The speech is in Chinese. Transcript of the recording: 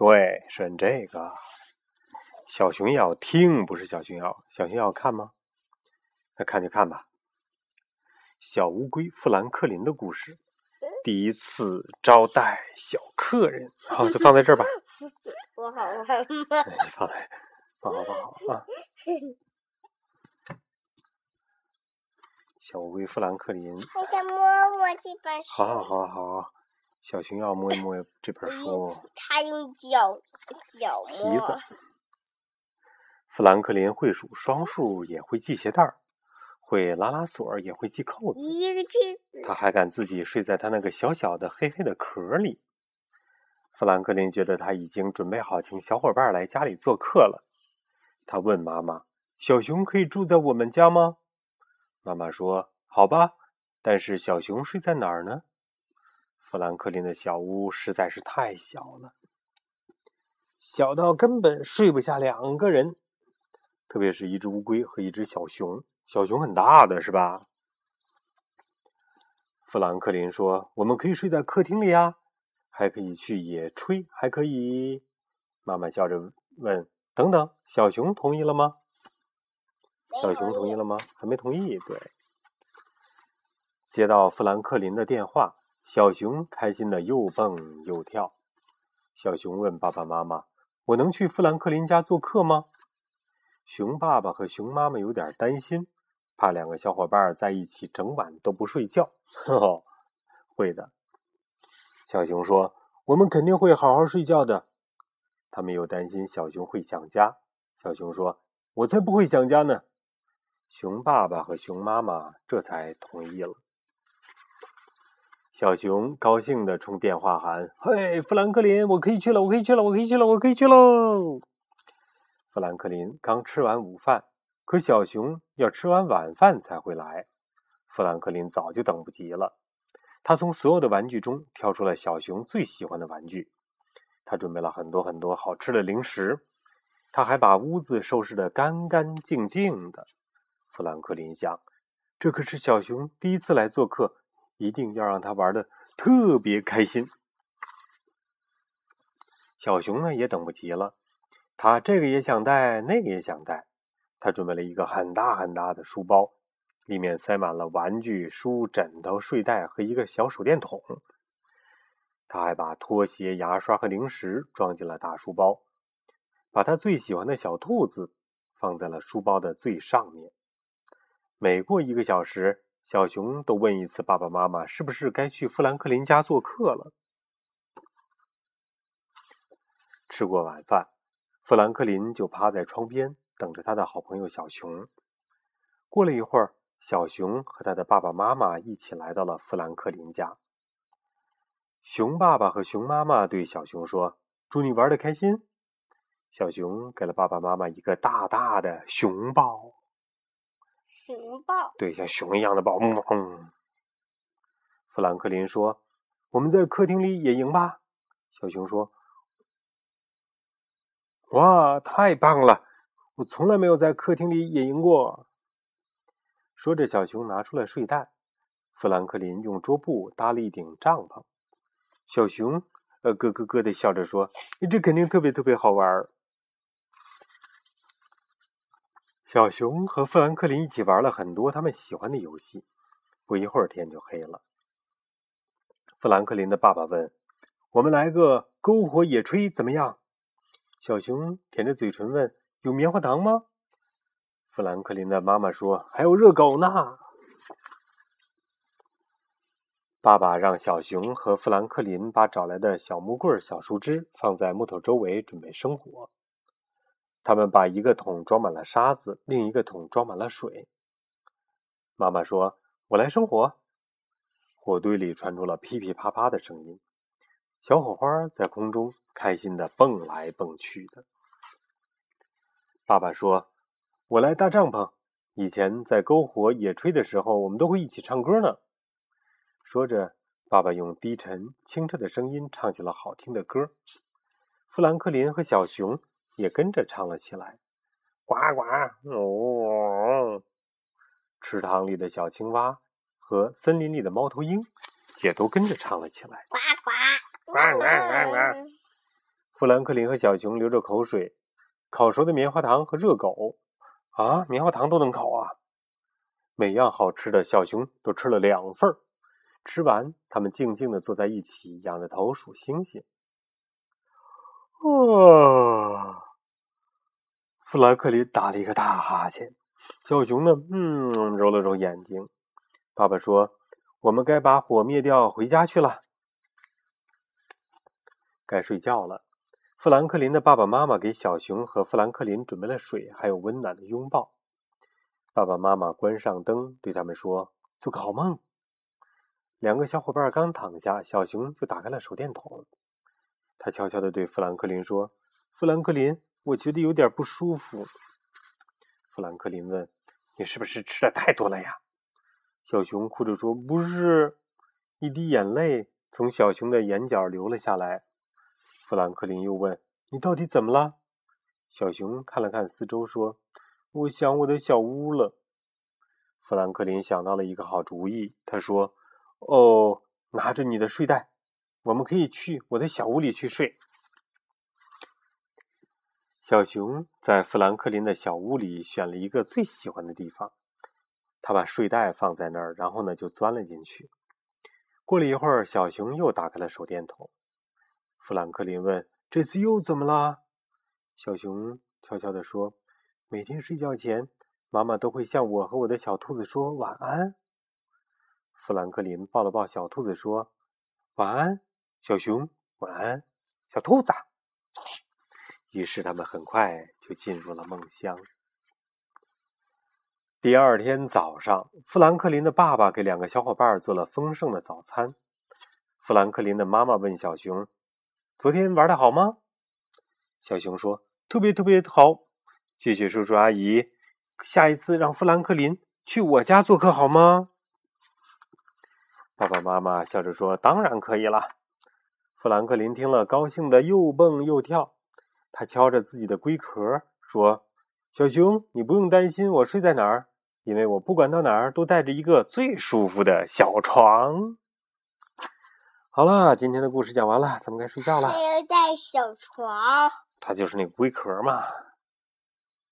对，选这个。小熊要听，不是小熊要。小熊要看吗？那看就看吧。小乌龟富兰克林的故事，第一次招待小客人。好，就放在这儿吧。我好玩吗？放在，放好放好啊。小乌龟富兰克林。我想摸摸这本书。好好好好，小熊要摸一摸这本书。他用脚脚蹄子。富兰克林会数双数，也会系鞋带儿，会拉拉锁，也会系扣子。他还敢自己睡在他那个小小的黑黑的壳里。富兰克林觉得他已经准备好请小伙伴来家里做客了。他问妈妈：“小熊可以住在我们家吗？”妈妈说：“好吧，但是小熊睡在哪儿呢？”富兰克林的小屋实在是太小了，小到根本睡不下两个人，特别是一只乌龟和一只小熊。小熊很大的，是吧？富兰克林说：“我们可以睡在客厅里呀，还可以去野炊，还可以。”妈妈笑着问：“等等，小熊同意了吗？”小熊同意了吗？还没同意。对，接到富兰克林的电话，小熊开心的又蹦又跳。小熊问爸爸妈妈：“我能去富兰克林家做客吗？”熊爸爸和熊妈妈有点担心，怕两个小伙伴在一起整晚都不睡觉。呵 呵，会的。小熊说：“我们肯定会好好睡觉的。”他们又担心小熊会想家。小熊说：“我才不会想家呢。”熊爸爸和熊妈妈这才同意了。小熊高兴地冲电话喊：“嘿，富兰克林，我可以去了，我可以去了，我可以去了，我可以去喽！”富兰克林刚吃完午饭，可小熊要吃完晚饭才会来。富兰克林早就等不及了，他从所有的玩具中挑出了小熊最喜欢的玩具，他准备了很多很多好吃的零食，他还把屋子收拾得干干净净的。富兰克林想，这可是小熊第一次来做客，一定要让他玩的特别开心。小熊呢也等不及了，他这个也想带，那个也想带。他准备了一个很大很大的书包，里面塞满了玩具、书、枕头、睡袋和一个小手电筒。他还把拖鞋、牙刷和零食装进了大书包，把他最喜欢的小兔子放在了书包的最上面。每过一个小时，小熊都问一次爸爸妈妈：“是不是该去富兰克林家做客了？”吃过晚饭，富兰克林就趴在窗边等着他的好朋友小熊。过了一会儿，小熊和他的爸爸妈妈一起来到了富兰克林家。熊爸爸和熊妈妈对小熊说：“祝你玩的开心。”小熊给了爸爸妈妈一个大大的熊抱。熊抱，对，像熊一样的抱。嗯，富兰克林说：“我们在客厅里野营吧。”小熊说：“哇，太棒了！我从来没有在客厅里野营过。”说着，小熊拿出了睡袋。富兰克林用桌布搭了一顶帐篷。小熊呃咯咯咯的笑着说：“这肯定特别特别好玩。”小熊和富兰克林一起玩了很多他们喜欢的游戏。不一会儿，天就黑了。富兰克林的爸爸问：“我们来个篝火野炊怎么样？”小熊舔着嘴唇问：“有棉花糖吗？”富兰克林的妈妈说：“还有热狗呢。”爸爸让小熊和富兰克林把找来的小木棍、小树枝放在木头周围，准备生火。他们把一个桶装满了沙子，另一个桶装满了水。妈妈说：“我来生火。”火堆里传出了噼噼啪啪的声音，小火花在空中开心的蹦来蹦去的。爸爸说：“我来搭帐篷。以前在篝火野炊的时候，我们都会一起唱歌呢。”说着，爸爸用低沉清澈的声音唱起了好听的歌。富兰克林和小熊。也跟着唱了起来，呱呱哦！池塘里的小青蛙和森林里的猫头鹰也都跟着唱了起来，呱呱呱呱呱呱！富兰克林和小熊流着口水，烤熟的棉花糖和热狗。啊，棉花糖都能烤啊！每样好吃的小熊都吃了两份儿。吃完，他们静静的坐在一起，仰着头数星星。啊！富兰克林打了一个大哈欠，小熊呢，嗯，揉了揉眼睛。爸爸说：“我们该把火灭掉，回家去了，该睡觉了。”富兰克林的爸爸妈妈给小熊和富兰克林准备了水，还有温暖的拥抱。爸爸妈妈关上灯，对他们说：“做个好梦。”两个小伙伴刚躺下，小熊就打开了手电筒。他悄悄地对富兰克林说：“富兰克林，我觉得有点不舒服。”富兰克林问：“你是不是吃的太多了呀？”小熊哭着说：“不是。”一滴眼泪从小熊的眼角流了下来。富兰克林又问：“你到底怎么了？”小熊看了看四周，说。我想我的小屋了。富兰克林想到了一个好主意，他说：“哦，拿着你的睡袋，我们可以去我的小屋里去睡。”小熊在富兰克林的小屋里选了一个最喜欢的地方，他把睡袋放在那儿，然后呢就钻了进去。过了一会儿，小熊又打开了手电筒。富兰克林问：“这次又怎么了？”小熊悄悄地说。每天睡觉前，妈妈都会向我和我的小兔子说晚安。富兰克林抱了抱小兔子，说：“晚安，小熊，晚安，小兔子。”于是他们很快就进入了梦乡。第二天早上，富兰克林的爸爸给两个小伙伴做了丰盛的早餐。富兰克林的妈妈问小熊：“昨天玩的好吗？”小熊说：“特别特别好。”谢谢叔叔阿姨，下一次让富兰克林去我家做客好吗？爸爸妈妈笑着说：“当然可以了。”富兰克林听了，高兴的又蹦又跳。他敲着自己的龟壳说：“小熊，你不用担心我睡在哪儿，因为我不管到哪儿都带着一个最舒服的小床。”好了，今天的故事讲完了，咱们该睡觉了。还要带小床，它就是那个龟壳嘛。